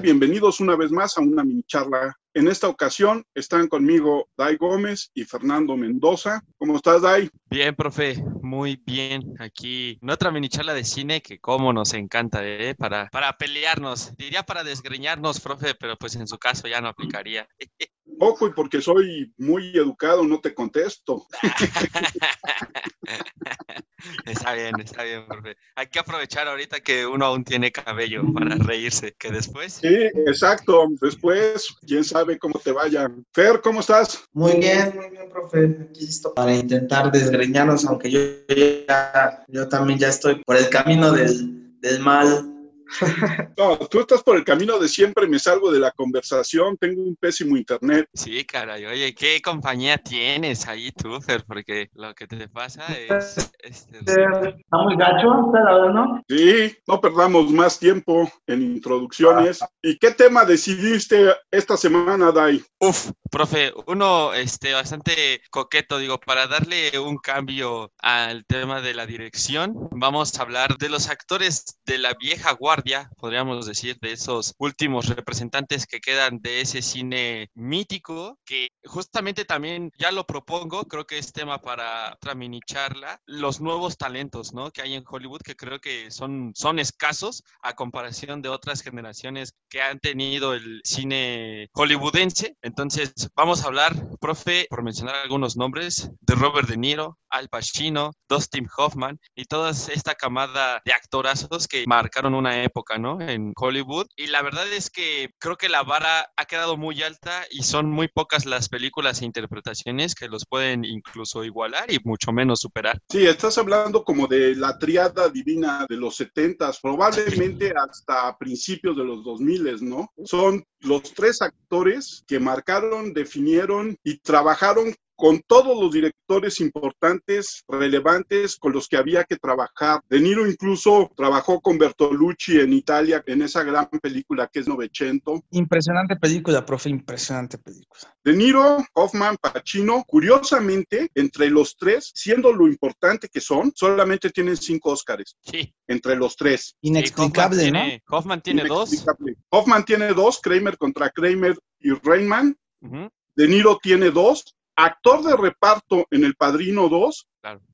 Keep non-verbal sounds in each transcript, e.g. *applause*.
tal? Bienvenidos una vez más a una mini charla. En esta ocasión están conmigo Dai Gómez y Fernando Mendoza. ¿Cómo estás, Dai? Bien, profe, muy bien. Aquí en otra mini charla de cine que como nos encanta, ¿eh? Para, para pelearnos. Diría para desgreñarnos, profe, pero pues en su caso ya no aplicaría. Ojo, y porque soy muy educado, no te contesto. *laughs* está bien, está bien, profe. Hay que aprovechar ahorita que uno aún tiene cabello para reírse, que después. Sí, exacto. Después, quién sabe cómo te vaya. Fer, ¿cómo estás? Muy bien, muy bien, profe. Aquí listo para intentar desgreñarnos, aunque yo, ya, yo también ya estoy por el camino del, del mal *laughs* no, tú estás por el camino de siempre, me salgo de la conversación, tengo un pésimo internet. Sí, caray, oye, ¿qué compañía tienes ahí tú, Fer? Porque lo que te pasa es... Este, Está muy gacho, la verdad, ¿no? Sí, no perdamos más tiempo en introducciones. ¿Y qué tema decidiste esta semana, Dai? Uf, profe, uno este, bastante coqueto, digo, para darle un cambio al tema de la dirección, vamos a hablar de los actores de la vieja guardia podríamos decir, de esos últimos representantes que quedan de ese cine mítico, que justamente también ya lo propongo, creo que es tema para otra mini charla, los nuevos talentos, ¿no? Que hay en Hollywood, que creo que son, son escasos a comparación de otras generaciones que han tenido el cine hollywoodense. Entonces, vamos a hablar, profe, por mencionar algunos nombres, de Robert De Niro, Al Pacino, Dustin Hoffman y toda esta camada de actorazos que marcaron una época ¿no? En Hollywood. Y la verdad es que creo que la vara ha quedado muy alta y son muy pocas las películas e interpretaciones que los pueden incluso igualar y mucho menos superar. Sí, estás hablando como de la triada divina de los 70 probablemente hasta principios de los 2000, ¿no? Son los tres actores que marcaron, definieron y trabajaron con todos los directores importantes, relevantes, con los que había que trabajar. De Niro incluso trabajó con Bertolucci en Italia, en esa gran película que es Novecento. Impresionante película, profe, impresionante película. De Niro, Hoffman, Pacino, curiosamente, entre los tres, siendo lo importante que son, solamente tienen cinco Óscares. Sí. Entre los tres. Inexplicable, ¿no? Hoffman tiene dos. Hoffman tiene dos, Kramer contra Kramer y Rainman. De Niro tiene dos, actor de reparto en El Padrino 2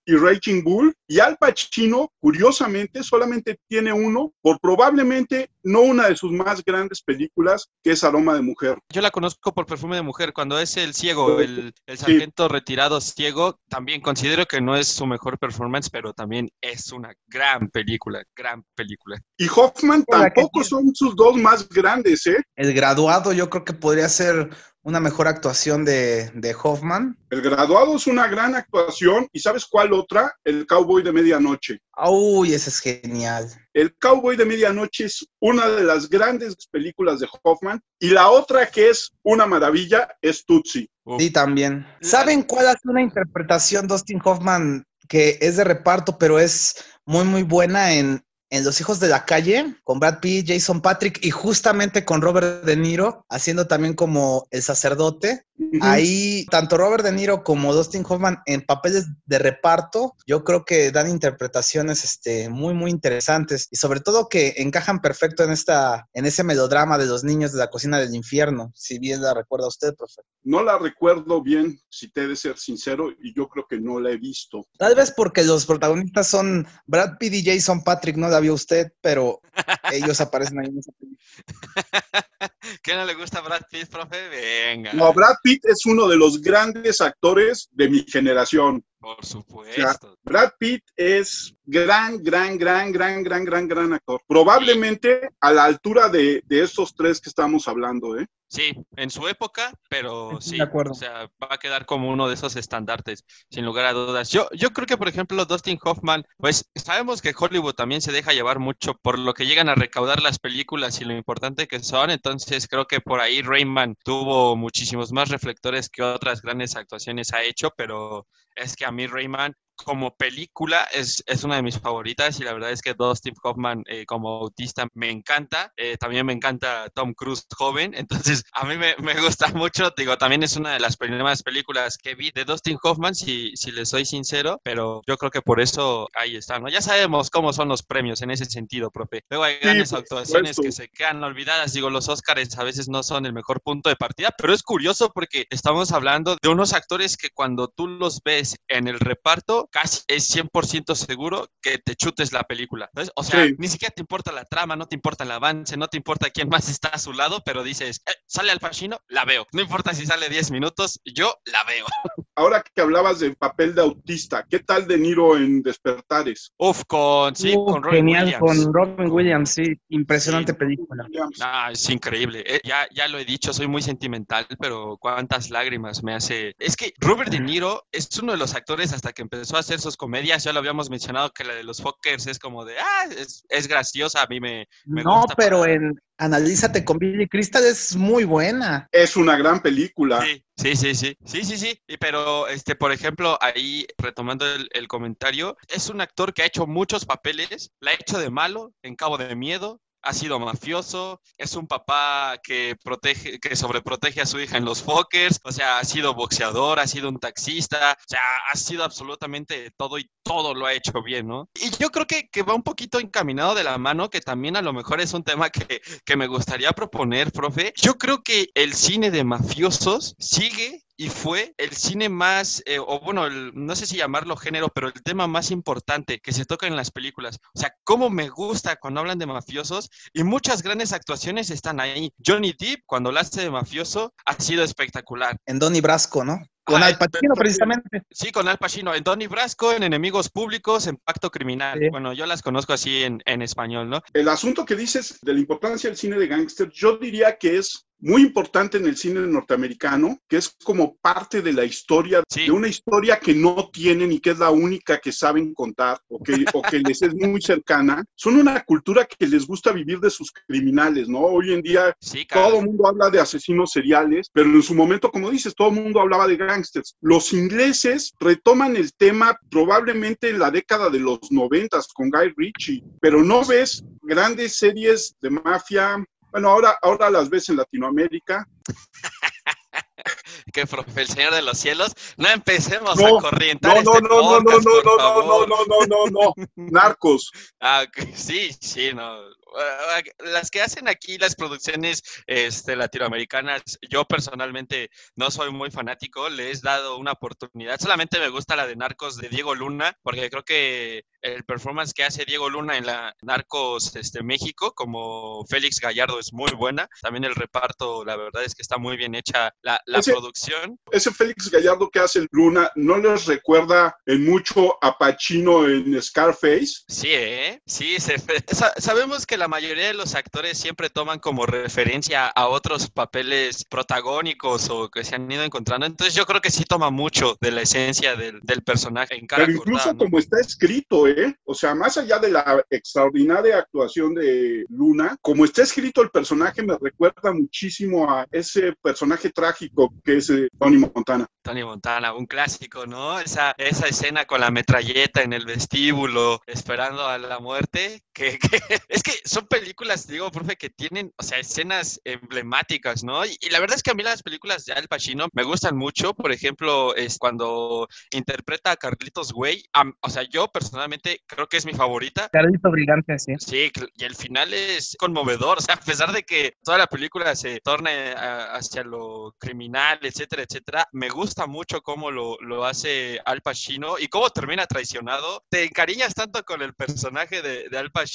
y Raging Bull. Y Al Pacino, curiosamente, solamente tiene uno por probablemente no una de sus más grandes películas, que es Aroma de Mujer. Yo la conozco por Perfume de Mujer. Cuando es el ciego, el, sargento retirado ciego, también considero que no es su mejor performance, pero también es una gran película, gran película. Y Hoffman tampoco son sus dos más grandes, ¿eh? El graduado yo creo que podría ser una mejor actuación de, de, Hoffman. El graduado es una gran actuación. ¿Y sabes cuál otra? El Cowboy de Medianoche. Uy, ese es genial. El Cowboy de Medianoche es una de las grandes películas de Hoffman. Y la otra que es una maravilla es Tutsi. Sí, también. ¿Saben cuál es una interpretación Dustin Hoffman que es de reparto, pero es muy, muy buena en, en Los Hijos de la Calle, con Brad Pitt, Jason Patrick y justamente con Robert De Niro, haciendo también como el sacerdote. Ahí, tanto Robert De Niro como Dustin Hoffman en papeles de reparto, yo creo que dan interpretaciones este, muy, muy interesantes y sobre todo que encajan perfecto en, esta, en ese melodrama de los niños de la cocina del infierno, si bien la recuerda usted, profe. No la recuerdo bien, si te he de ser sincero, y yo creo que no la he visto. Tal vez porque los protagonistas son Brad Pitt y Jason Patrick, no la vio usted, pero *laughs* ellos aparecen ahí en esa película. *laughs* ¿Qué no le gusta Brad Pitt, profe? Venga. No, Brad Pitt es uno de los grandes actores de mi generación. Por supuesto. Brad Pitt es gran, gran, gran, gran, gran, gran, gran actor. Probablemente a la altura de, de estos tres que estamos hablando, ¿eh? Sí, en su época, pero sí. De acuerdo. O sea, va a quedar como uno de esos estandartes, sin lugar a dudas. Yo, yo creo que, por ejemplo, Dustin Hoffman, pues sabemos que Hollywood también se deja llevar mucho por lo que llegan a recaudar las películas y lo importante que son. Entonces, creo que por ahí Rayman tuvo muchísimos más reflectores que otras grandes actuaciones ha hecho, pero es que a mí Rayman como película es, es una de mis favoritas y la verdad es que Dustin Hoffman eh, como autista me encanta. Eh, también me encanta Tom Cruise joven, *laughs* entonces a mí me, me, gusta mucho. Digo, también es una de las primeras películas que vi de Dustin Hoffman, si, si le soy sincero, pero yo creo que por eso ahí está, ¿no? Ya sabemos cómo son los premios en ese sentido, profe. Luego hay grandes actuaciones que se quedan olvidadas. Digo, los Oscars a veces no son el mejor punto de partida, pero es curioso porque estamos hablando de unos actores que cuando tú los ves en el reparto, casi es 100% seguro que te chutes la película. O sea, ni siquiera te importa la trama, no te importa el avance, no te importa quién más está a su lado, pero dices, eh, sale Al Pacino, la veo. No importa si sale 10 minutos, yo la veo. *laughs* Ahora que hablabas del papel de autista, ¿qué tal De Niro en Despertares? Uf, con, sí, con Robin genial, Williams. con Robin Williams, sí, impresionante película. Ah, es increíble. Eh, ya, ya lo he dicho, soy muy sentimental, pero cuántas lágrimas me hace. Es que Robert De Niro es uno de los actores hasta que empezó a hacer sus comedias, ya lo habíamos mencionado que la de los Fockers es como de, ah, es, es graciosa, a mí me, me no, pero en Analízate con Billy Crystal es muy buena. Es una gran película. Sí, sí, sí, sí, sí, sí, sí. Pero, este, por ejemplo, ahí retomando el, el, comentario, es un actor que ha hecho muchos papeles, la ha hecho de malo en Cabo de Miedo, ha sido mafioso, es un papá que protege, que sobreprotege a su hija en los Fockers, o sea, ha sido boxeador, ha sido un taxista, o sea, ha sido absolutamente todo y todo lo ha hecho bien, ¿no? Y yo creo que, que va un poquito encaminado de la mano, que también a lo mejor es un tema que, que me gustaría proponer, profe. Yo creo que el cine de mafiosos sigue y fue el cine más, eh, o bueno, el, no sé si llamarlo género, pero el tema más importante que se toca en las películas. O sea, cómo me gusta cuando hablan de mafiosos y muchas grandes actuaciones están ahí. Johnny Depp, cuando hace de mafioso, ha sido espectacular. En Donnie Brasco, ¿no? Con Al Pacino, precisamente. Sí, con Al Pacino. En Donnie Brasco, en Enemigos Públicos, en Pacto Criminal. Bueno, yo las conozco así en, en, español, ¿no? El asunto que dices de la importancia del cine de gángster, yo diría que es muy importante en el cine norteamericano, que es como parte de la historia, sí. de una historia que no tienen y que es la única que saben contar o que, o que les es muy cercana. Son una cultura que les gusta vivir de sus criminales, ¿no? Hoy en día sí, todo el mundo habla de asesinos seriales, pero en su momento, como dices, todo el mundo hablaba de gangsters. Los ingleses retoman el tema probablemente en la década de los noventas con Guy Ritchie, pero no ves grandes series de mafia bueno, ahora, ahora las ves en Latinoamérica. *laughs* que profe, el Señor de los Cielos, no empecemos no, a corrientar no, este no, no, podcast, no, no, no, no, favor. no, no, no, no, no, *laughs* narcos. Ah, sí, sí, no. Las que hacen aquí las producciones este, latinoamericanas, yo personalmente no soy muy fanático, le he dado una oportunidad. Solamente me gusta la de Narcos de Diego Luna, porque creo que el performance que hace Diego Luna en la Narcos este, México, como Félix Gallardo, es muy buena. También el reparto, la verdad es que está muy bien hecha la, la Ese- producción. Ese Félix Gallardo que hace el Luna, ¿no les recuerda en mucho a Pacino en Scarface? Sí, ¿eh? Sí, se- sa- sabemos que la mayoría de los actores siempre toman como referencia a otros papeles protagónicos o que se han ido encontrando. Entonces yo creo que sí toma mucho de la esencia del, del personaje en cara Pero incluso como está escrito, ¿eh? O sea, más allá de la extraordinaria actuación de Luna, como está escrito el personaje me recuerda muchísimo a ese personaje trágico que es eh, Tony Montana. Tony Montana, un clásico, ¿no? Esa, esa escena con la metralleta en el vestíbulo, esperando a la muerte, que, que- *laughs* es que son películas, digo, profe, que tienen, o sea, escenas emblemáticas, ¿no? Y, y la verdad es que a mí las películas de Al Pacino me gustan mucho, por ejemplo, es cuando interpreta a Carlitos Way, am- o sea, yo personalmente creo que es mi favorita, Carlito Brigante, sí. Sí, y el final es conmovedor, o sea, a pesar de que toda la película se torne a- hacia lo criminal, etcétera, etcétera, me gusta mucho cómo lo, lo hace Al Pacino y cómo termina traicionado. Te encariñas tanto con el personaje de, de Al Pacino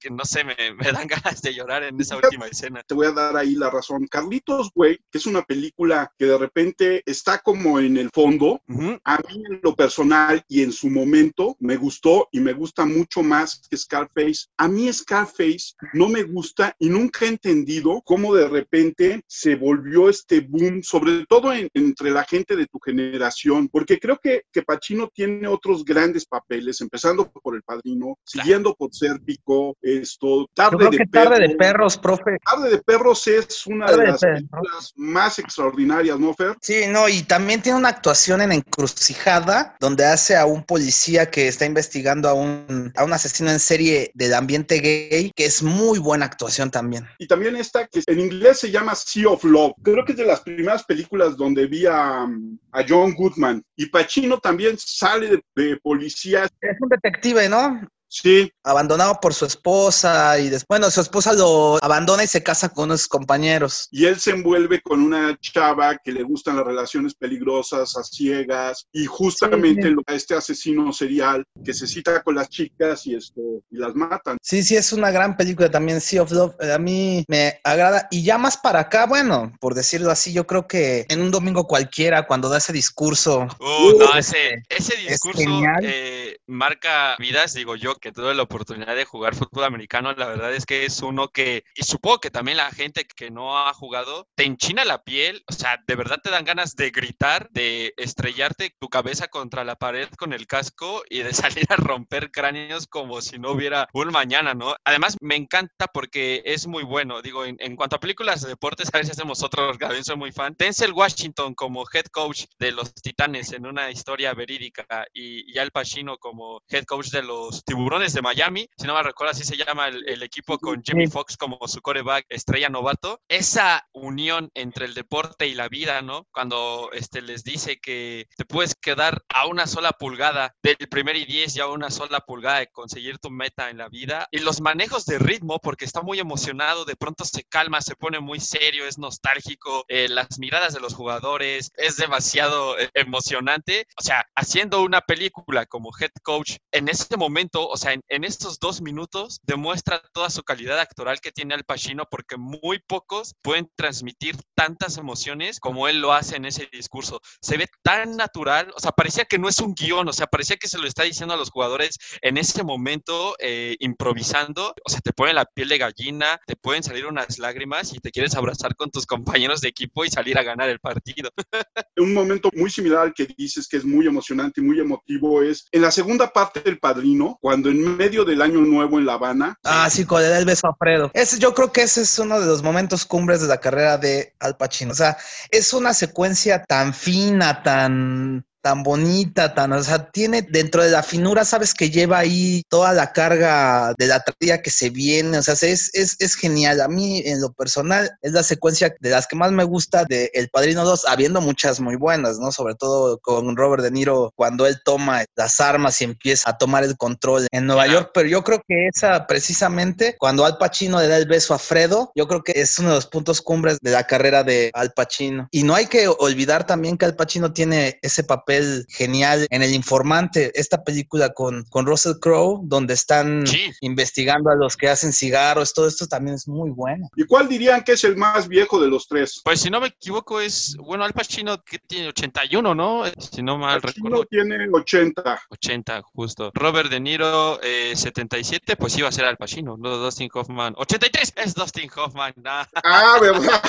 que no sé, me, *laughs* me dan ganas de llorar en esa última escena. Te voy a dar ahí la razón. Carlitos Way, que es una película que de repente está como en el fondo, Ujú, a mí en lo personal y en su momento me gustó y me gusta mucho más que Scarface. A mí Scarface no me gusta y nunca he entendido cómo de repente se volvió este boom, sobre todo en- entre la gente de tu generación, porque creo que, que Pacino tiene otros grandes papeles, empezando por El Padrino, siguiendo por ser México, esto, Tarde, de, tarde de Perros, profe. Tarde de Perros es una de, las películas más extraordinarias, ¿no, Fer? Sí, no, y también tiene una actuación en Encrucijada, donde hace a un policía que está investigando a un, a un asesino en serie del ambiente gay, que es muy buena actuación también. Y también esta que en inglés se llama Sea of Love. Creo que es de las primeras películas donde vi a, a John Goodman. Y Pacino también sale de, policía. Es un detective, ¿no? Sí. Abandonado por su esposa y después, bueno, su esposa lo abandona y se casa con unos compañeros. Y él se envuelve con una chava que le gustan las relaciones peligrosas, a ciegas, y justamente este asesino serial que se cita con las chicas y esto y las matan. Sí, sí, es una gran película también, Sea of Love. A mí me agrada. Y ya más para acá, bueno, por decirlo así, yo creo que en un domingo cualquiera, cuando da ese discurso. Uh, no, ese, ese discurso eh, marca vidas, digo yo que tuve la oportunidad de jugar fútbol americano, la verdad es que es uno que, y supongo que también la gente que no ha jugado, te enchina la piel, o sea, de verdad te dan ganas de gritar, de estrellarte tu cabeza contra la pared con el casco y de *laughs* salir a romper cráneos como si no hubiera un mañana, ¿no? Además, me encanta porque es muy bueno, digo, en, cuanto a películas de deportes, a ver si hacemos otro, *laughs* también soy muy fan. Denzel Washington como head coach de los Titanes en una historia verídica y, y Al Pacino como head coach de los Tiburones de Miami, si no me recuerdo así se llama el, equipo con Jimmy Fox como su coreback estrella novato. Esa unión entre el deporte y la vida, ¿no? Cuando este, les dice que te puedes quedar a una sola pulgada del primer y diez y a una sola pulgada de conseguir tu meta en la vida. Y los manejos de ritmo, porque está muy emocionado, de pronto se calma, se pone muy serio, es nostálgico, eh, las miradas de los jugadores, es demasiado eh, emocionante. O sea, haciendo una película como head coach en ese momento, o sea, en, estos dos minutos demuestra toda su calidad actoral que tiene Al Pacino porque muy pocos pueden transmitir tantas emociones como él lo hace en ese discurso. Se ve tan natural, o sea, parecía que no es un guion, o sea, parecía que se lo está diciendo a los jugadores en ese momento, eh, improvisando, o sea, te pone la piel de gallina, te pueden salir unas lágrimas y te quieres abrazar con tus compañeros de equipo y salir a ganar el partido. *laughs* un momento muy similar al que dices que es muy emocionante y muy emotivo es en la segunda parte del Padrino, cuando en medio del año nuevo en La Habana. Ah, sí, con el beso a Fredo. Ese, yo creo que ese es uno de los momentos cumbres de la carrera de Al Pacino. O sea, es una secuencia tan fina, tan tan bonita, tan, o sea, tiene dentro de la finura, sabes que lleva ahí toda la carga de la tragedia que se viene, o sea, es, es, es, genial. A mí, en lo personal, es la secuencia de las que más me gusta de El Padrino 2, habiendo muchas muy buenas, ¿no? Sobre todo con Robert De Niro, cuando él toma las armas y empieza a tomar el control en Nueva York, pero yo creo que esa, precisamente, cuando Al Pacino le da el beso a Fredo, yo creo que es uno de los puntos cumbres de la carrera de Al Pacino. Y no hay que olvidar también que Al Pacino tiene ese papel genial en El Informante, esta película con, con Russell Crowe, donde están investigando a los que hacen cigarros, todo esto también es muy bueno. ¿Y cuál dirían que es el más viejo de los tres? Pues si no me equivoco es, bueno, Al Pacino que tiene 81, ¿no? Si no mal recuerdo. tiene 80. 80, justo. Robert De Niro, 77, eh, pues iba a ser Al Pacino, no Dustin Hoffman. 83 es Dustin Hoffman. Ah, ¿verdad?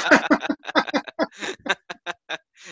*laughs*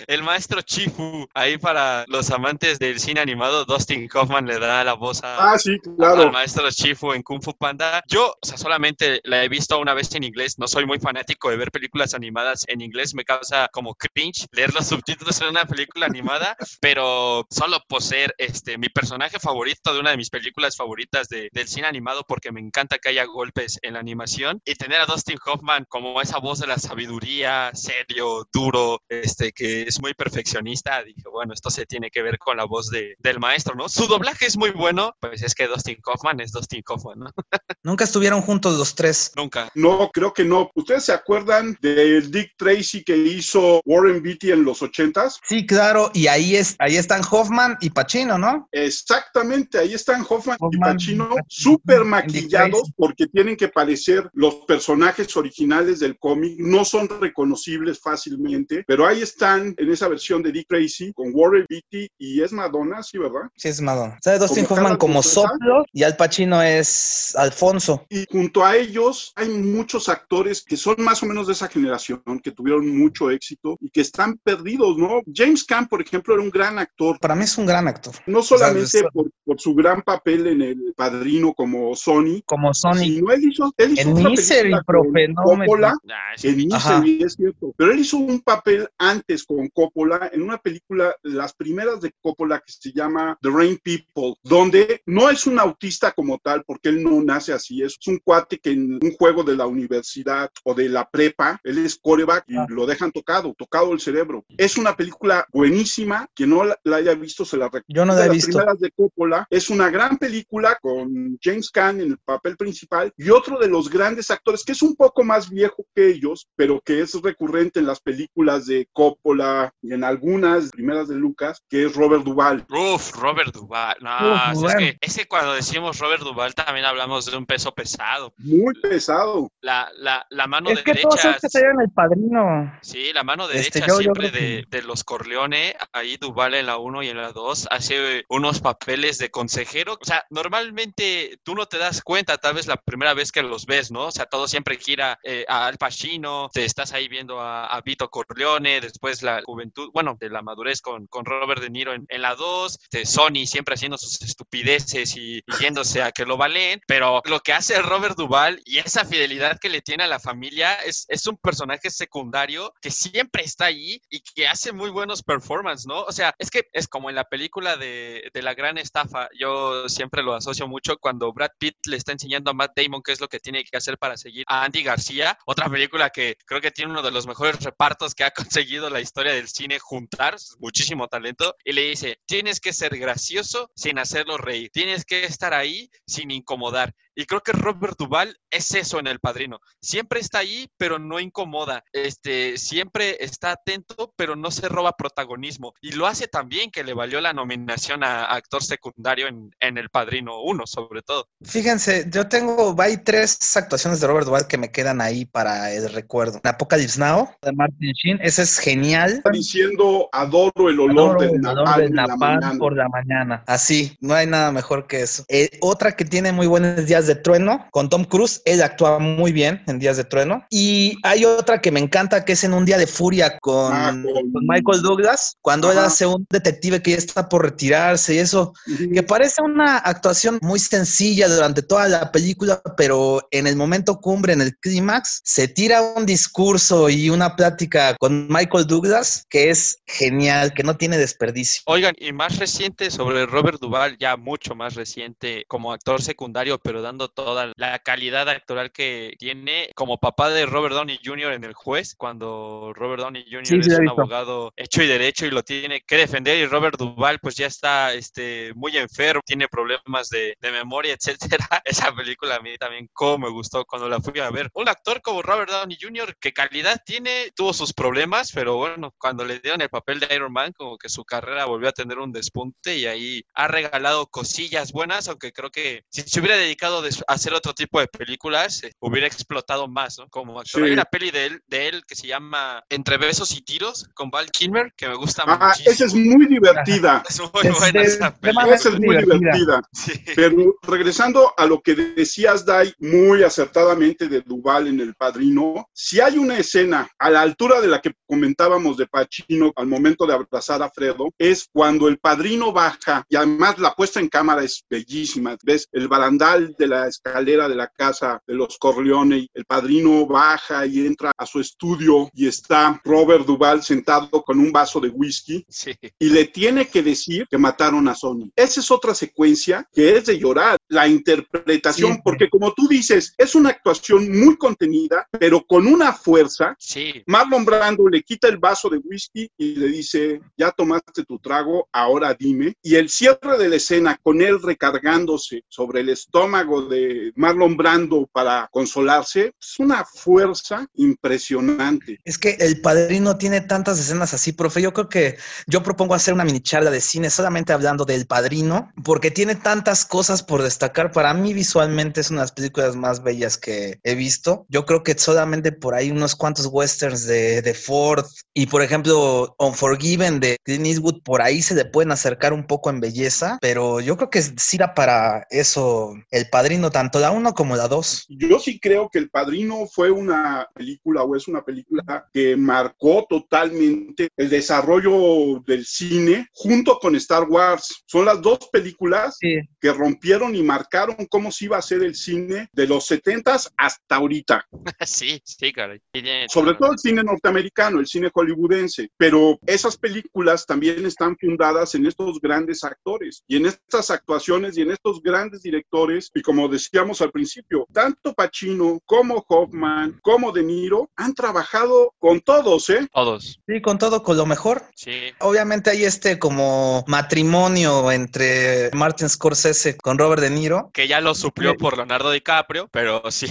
el maestro Chifu, ahí para los amantes del cine animado, Dustin Hoffman le da la voz a, ah, sí, claro. al maestro Chifu en Kung Fu Panda. Yo, o sea, solamente la he visto una vez en inglés, no soy muy fanático de ver películas animadas en inglés, me causa como cringe leer los subtítulos en una película animada, *laughs* pero solo por ser este, mi personaje favorito de una de mis películas favoritas de, del cine animado, porque me encanta que haya golpes en la animación, y tener a Dustin Hoffman como esa voz de la sabiduría, serio, duro, este, que es muy perfeccionista, dije, bueno, esto se tiene que ver con la voz de, del maestro, ¿no? Su doblaje es muy bueno, pues es que Dustin Hoffman es Dustin Hoffman, ¿no? *laughs* Nunca estuvieron juntos los tres. Nunca. No, creo que no. ¿Ustedes se acuerdan del Dick Tracy que hizo Warren Beatty en los ochentas? Sí, claro, y ahí, es, ahí están Hoffman y Pacino, ¿no? Exactamente, ahí están Hoffman, y Pacino súper maquillados porque tienen que parecer los personajes originales del cómic, no son reconocibles fácilmente, pero ahí están en esa versión de Dick Tracy con Warren Beatty y es Madonna, sí, ¿verdad? Sí, es Madonna. Sale Dustin Como Hoffman como. Soplo y Al Pacino es Alfonso. Y junto a ellos hay muchos actores que son más o menos de esa generación, que tuvieron mucho éxito y que están perdidos, ¿no? James Caan, por ejemplo, era un gran actor, Para mí es un gran actor. no solamente sea, por, por su gran papel en El Padrino como Sony, Como Sonic. sino él hizo, él hizo En otra Misery, película profe, no me- Coppola, Ah, sí. en. Misery, es cierto. Pero él hizo un papel antes con Coppola en una película, las primeras de Coppola que se llama The Rain People, donde no es un autista como tal, porque él no nace así, es un cuate que en un juego de la universidad o de la prepa, él es coreback y Ah. lo dejan tocado, tocado el cerebro. Es una película buenísima, que no la, la haya visto se la recomiendo. Yo no la he las visto. primeras de Coppola. Es una gran película con James Caan en el papel principal y otro de los grandes actores que es un poco más viejo que ellos, pero que es recurrente en las películas de Coppola y en algunas primeras de Lucas, que es Robert Duvall. Uf, Robert Duval. No, Uf, si es que ese cuando decimos Robert Duval también hablamos de un peso pesado. Muy pesado. La, la, la mano Es que derecha. todos los que traían el padrino. Sí, la mano Este, derecha yo siempre que- de, de los Corleone, ahí Duval en la 1 y en la 2, hace unos papeles de consejero. O sea, normalmente tú no te das cuenta, tal vez la primera vez que los ves, ¿no? O sea, todo siempre gira eh, a Al Pacino, te estás ahí viendo a, a Vito Corleone, después la juventud, bueno, de la madurez con, con Robert De Niro en, en la 2, de Sony siempre haciendo sus estupideces y, y yéndose a que lo valen, pero lo que hace Robert Duval y esa fidelidad que le tiene a la familia es, es un personaje secundario que siempre está ahí y que hace muy buenos performances, ¿no? O sea, es que es como en la película de, de la gran estafa, yo siempre lo asocio mucho cuando Brad Pitt le está enseñando a Matt Damon qué es lo que tiene que hacer para seguir a Andy García, otra película que creo que tiene uno de los mejores repartos que ha *laughs* conseguido la historia del cine juntar, muchísimo talento, y le dice, tienes que ser gracioso sin hacerlo reír, tienes que estar ahí sin incomodar. Y creo que Robert Duval es eso en El Padrino. Siempre está ahí, pero no incomoda. Este, siempre está atento, pero no se roba protagonismo. Y lo hace también que le valió la nominación a actor secundario en, en El Padrino 1, sobre todo. Fíjense, yo tengo, hay tres actuaciones de Robert Duvall que me quedan ahí para el recuerdo. Apocalypse Now, de Martin Sheen, ese es genial. Está diciendo, adoro el olor Adoro del napalm mañana. por la mañana. Así, no hay nada mejor que eso. Eh, otra que tiene muy buenos días de trueno con Tom Cruise, él actúa muy bien en días de trueno. Y hay otra que me encanta que es en un día de furia con, Ah, con- con Michael Douglas, cuando él Ajá. hace un detective que ya está por retirarse y eso, que parece una actuación muy sencilla durante toda la película, pero en el momento cumbre, en el clímax, se tira un discurso y una plática con Michael Douglas que es genial, que no tiene desperdicio. Oigan, y más reciente sobre Robert Duval, ya mucho más reciente como actor secundario, pero dando toda la calidad actoral que tiene como papá de Robert Downey Jr. en El Juez, cuando Robert Downey Jr. Sí, es un abogado hecho y derecho y lo tiene que defender y Robert Duval pues ya está este, muy enfermo, tiene problemas de, de memoria, *laughs* etcétera. Esa película a mí también como me gustó cuando la fui a ver. Un actor como Robert Downey Jr. que calidad tiene, tuvo sus problemas, pero bueno, cuando le dieron el papel de Iron Man, como que su carrera volvió a tener un despunte y ahí ha regalado cosillas buenas, aunque creo que si se hubiera dedicado a hacer otro tipo de películas, eh, hubiera explotado más, ¿no? Como actor. Sí. Hay una peli de él, de él que se llama Entre besos y tiros con Val Kilmer, que me gusta Ah, muchísimo. esa es muy *laughs* divertida. Es muy Es buena de- esa de peli. Esa es muy divertida. divertida. Sí. Pero regresando a lo que decías, Dai, muy acertadamente de Duval en El Padrino, si hay una escena a la altura de la que comentábamos de Pacino al momento de abrazar a Fredo, es cuando el padrino baja y además la puesta en cámara es bellísima. Ves el barandal de la escalera de la casa de los Corleone, el padrino baja y entra a su estudio y está Robert Duval sentado con un vaso de whisky Sí. y le tiene que decir que mataron a Sony. Esa es otra secuencia que es de llorar, la interpretación, Sí. porque como tú dices, es una actuación muy contenida, pero con una fuerza. Sí. Marlon Brando le quita el vaso de whisky y le dice, ya tomaste tu trago, ahora dime. Y el cierre de la escena con él recargándose sobre el estómago de Marlon Brando para consolarse, es una fuerza impresionante. Es que el padrino tiene tantas escenas así, profe. Yo creo que yo propongo hacer una mini charla de cine solamente hablando del padrino, porque tiene tantas cosas por destacar. Para mí visualmente es una de las películas más bellas que he visto. Yo creo que solamente por ahí unos cuantos westerns de, de Ford y por ejemplo Unforgiven de Clint Eastwood, por ahí se le pueden acercar un poco en belleza, pero yo creo que sí era para eso El Padrino, tanto la uno como la dos. Yo sí creo que El Padrino fue una película o es una película que marcó totalmente el desarrollo del cine junto con Star Wars. Son las dos películas que rompieron y marcaron cómo se iba a hacer el cine de los 70s hasta ahorita. *laughs* Sí, sí, caray. Sobre todo el cine norteamericano, el cine hollywoodense. Pero esas películas también están fundadas en estos grandes actores y en estas actuaciones y en estos grandes directores. Y como decíamos al principio, tanto Pacino como Hoffman como De Niro han trabajado con todos, ¿eh? Todos. Sí, con todo, con lo mejor. Sí. Obviamente hay este como matrimonio entre Martin Scorsese con Robert De Niro. Que ya lo suplió por Leonardo DiCaprio, pero sí.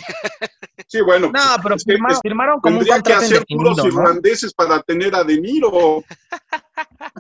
Sí, bueno. No, pero firmaron, firmaron como un que hacer puros ¿no? irlandeses para tener a De Niro. *laughs*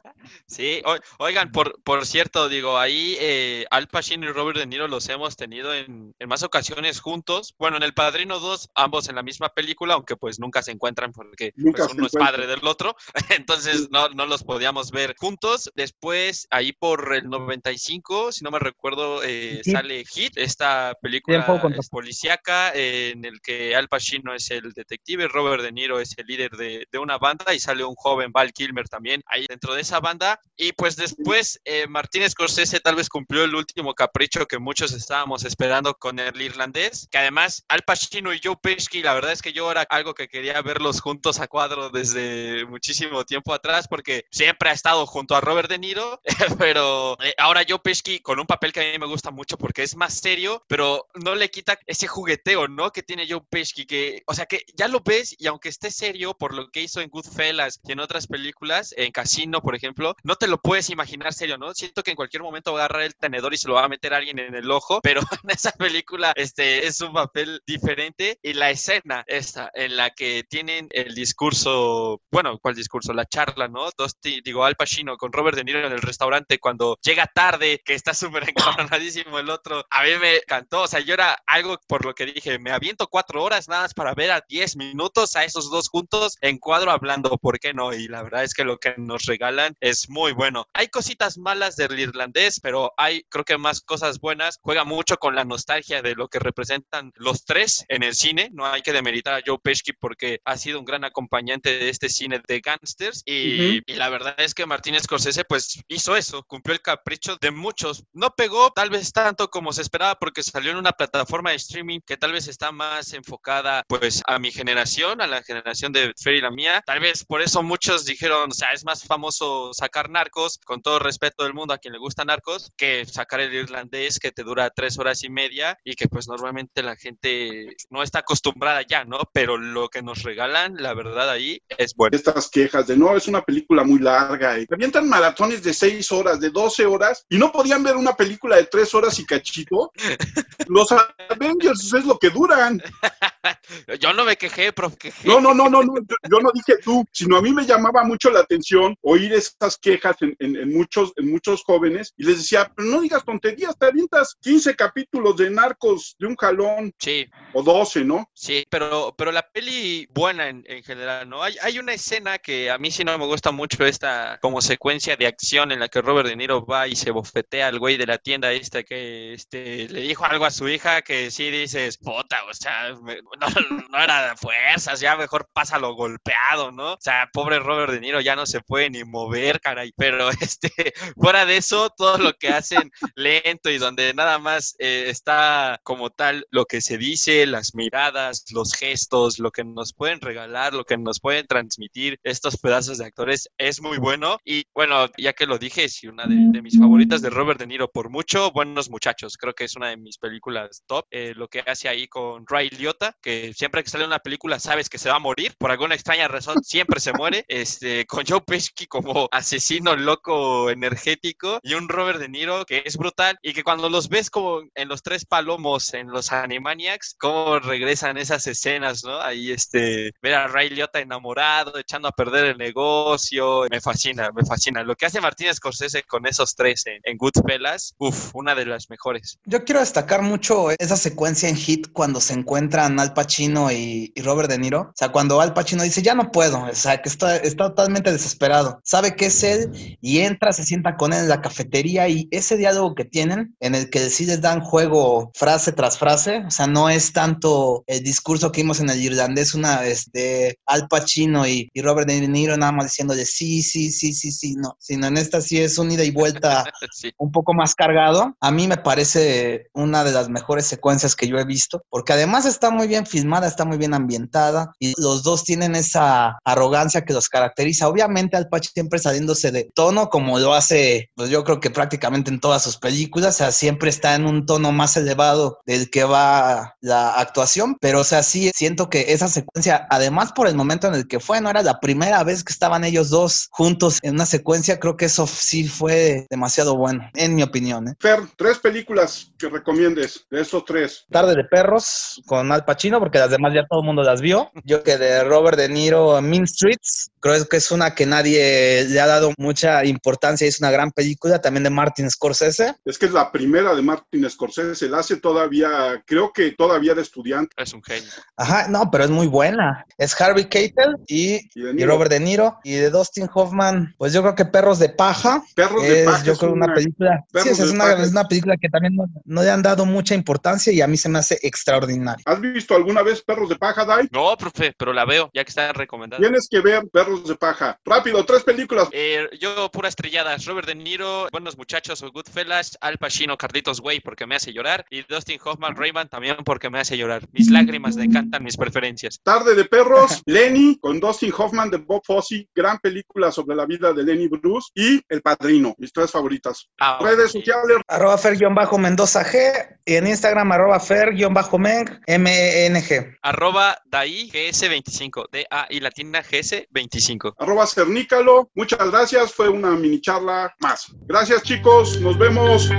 Sí, o- oigan, por, por cierto, digo, ahí eh, Al Pacino y Robert De Niro los hemos tenido en, en más ocasiones juntos. Bueno, en El Padrino 2, ambos en la misma película, aunque pues nunca se encuentran porque Nunca pues, uno es padre del otro, *laughs* entonces no, no los podíamos ver juntos. Después, ahí por el 95, si no me recuerdo, eh, sale Hit, esta película es policíaca eh, en el que Al Pacino es el detective, Robert De Niro es el líder de, de una banda y sale un joven Val Kilmer también ahí dentro de esa banda. Y pues después eh, Martín Scorsese tal vez cumplió el último capricho que muchos estábamos esperando con el irlandés, que además Al Pacino y Joe Pesci, la verdad es que yo era algo que quería verlos juntos a cuadro desde muchísimo tiempo atrás porque siempre ha estado junto a Robert De Niro, *laughs* pero eh, ahora Joe Pesci con un papel que a mí me gusta mucho porque es más serio, pero no le quita ese jugueteo, ¿no? Que tiene Joe Pesci, que, o sea, que ya lo ves y aunque esté serio por lo que hizo en Goodfellas y en otras películas, en Casino, por ejemplo, no te lo puedes imaginar serio, ¿no? Siento que en cualquier momento va a agarrar el tenedor y se lo va a meter a alguien en el ojo, pero *laughs* en esa película este, es un papel diferente y la escena esta en la que tienen el discurso, bueno, ¿cuál discurso? La charla, ¿no? Dos, digo, Al Pacino con Robert De Niro en el restaurante cuando llega tarde, que está súper *laughs* encabronadísimo el otro, a mí me encantó, o sea, yo era algo por lo que dije, me aviento cuatro horas nada más para ver a diez minutos a esos dos juntos en cuadro hablando, ¿por qué no? Y la verdad es que lo que nos regalan es muy bueno. Hay cositas malas del irlandés, pero hay creo que más cosas buenas. Juega mucho con la nostalgia de lo que representan los tres en el cine. No hay que demeritar a Joe Pesci porque ha sido un gran acompañante de este cine de gangsters y, Ujú. y la verdad es que Martín Scorsese pues hizo eso, cumplió el capricho de muchos. No pegó tal vez tanto como se esperaba porque salió en una plataforma de streaming que tal vez está más enfocada pues a mi generación, a la generación de Fer y la mía. Tal vez por eso muchos dijeron, o sea, es más famoso sacar narcos, con todo respeto del mundo a quien le gusta narcos, que sacar el irlandés que te dura tres horas y media y que pues normalmente la gente no está acostumbrada ya, ¿no? Pero lo que nos regalan, la verdad ahí es bueno. Estas quejas de no, es una película muy larga. Y avientan maratones de 6 horas, de 12 horas, y no podían ver una película de 3 horas y cachito. *laughs* Los Avengers es lo que duran. *laughs* Yo no me quejé, profe. quejé. No, no, no, no, no, yo, yo no dije tú, sino a mí me llamaba mucho la atención oír esas quejas en, en- en muchos, en muchos jóvenes y les decía, pero no digas tonterías, te avientas 15 capítulos de narcos de un jalón Sí, o 12, ¿no? Sí, pero, pero la peli buena en, en general, ¿no? Hay, hay una escena que a mí sí no me gusta mucho, esta como secuencia de acción en la que Robert De Niro va y se bofetea al güey de la tienda esta que este, le dijo algo a su hija que sí dices, puta, o sea, me- no, *laughs* no era de fuerzas, ya mejor pásalo golpeado, ¿no? O sea, pobre Robert De Niro ya no se puede ni mover, caray, pero *laughs* este, fuera de eso, todo lo que hacen lento y donde nada más eh, está como tal lo que se dice, las miradas, los gestos, lo que nos pueden regalar, lo que nos pueden transmitir estos pedazos de actores es muy bueno. Y bueno, ya que lo dije, sí, una de, de mis favoritas de Robert De Niro por mucho, Buenos Muchachos, creo que es una de mis películas top. Eh, lo que hace ahí con Ray Liotta, que siempre que sale una película sabes que se va a morir, por alguna extraña razón siempre se muere, *laughs* este, con Joe Pesci como asesino loco energético y un Robert De Niro que es brutal y que cuando los ves como en los tres palomos, en los Animaniacs, cómo regresan esas escenas, ¿no? Ahí este, ver a Ray Liotta enamorado, echando a perder el negocio, me fascina, me fascina. Lo que hace Martínez Scorsese con esos tres en, en Goodfellas, uff, una de las mejores. Yo quiero destacar mucho esa secuencia en Hit cuando se encuentran Al Pacino y, Robert De Niro. O sea, cuando Al Pacino dice, ya no puedo, o sea, que está, está totalmente desesperado. Sabe que es él y entra, se sienta con él en la cafetería y ese diálogo que tienen en el que decides dan juego frase tras frase, o sea, no es tanto el discurso que vimos en el irlandés, una, este, Al Pacino y, y Robert De Niro nada más diciéndole sí, sí, sí, sí, sí, no, sino en esta sí es un ida y vuelta *laughs* sí. un poco más cargado. A mí me parece una de las mejores secuencias que yo he visto, porque además está muy bien filmada, está muy bien ambientada y los dos tienen esa arrogancia que los caracteriza. Obviamente Al Pacino siempre saliéndose de tono como lo hace, pues yo creo que prácticamente en todas sus películas, o sea, siempre está en un tono más elevado del que va la actuación, pero o sea, sí siento que esa secuencia, además por el momento en el que fue, no era la primera vez que estaban ellos dos juntos en una secuencia, creo que eso sí fue demasiado bueno, en mi opinión. ¿eh? Fer, tres películas que recomiendes de estos tres. Tarde de Perros con Al Pacino, porque las demás ya todo el mundo las vio. Yo que de Robert De Niro, Mean Streets, creo que es una que nadie le ha dado mucha importancia, es una gran película, también de Martin Scorsese. Es que es la primera de Martin Scorsese, la hace todavía, creo que todavía de estudiante. Es un genio. Ajá, no, pero es muy buena. Es Harvey Keitel y, y, de y, Robert De Niro. Y de Dustin Hoffman, pues yo creo que Perros de Paja. Perros es, de Paja. Yo creo una, una película. Sí, es, una, es una película que también no, no le han dado mucha importancia y a mí se me hace extraordinario. ¿Has visto alguna vez Perros de Paja, Dai? No, profe, pero la veo, ya que está recomendada. Tienes que ver Perros de Paja. Rápido, tres películas. Eh, yo, pura estrelladas. Robert De Niro, Buenos Muchachos o Goodfellas, Al Pacino, Carlitos Way, porque me hace llorar, y Dustin Hoffman, Rayman, también porque me hace llorar. Mis lágrimas le encantan mis preferencias. Tarde de Perros, *laughs* Lenny, con Dustin Hoffman de Bob Fosse, gran película sobre la vida de Lenny Bruce, y El Padrino, mis tres favoritas. Ah, Redes sociales. Arroba Fer-Mendoza G, y en Instagram arroba Fer-Meng, Arroba Dai GS25, D-A y latina GS25. Arroba Cernícalo, muchas gracias, fue una mini charla más. Gracias chicos, nos vemos.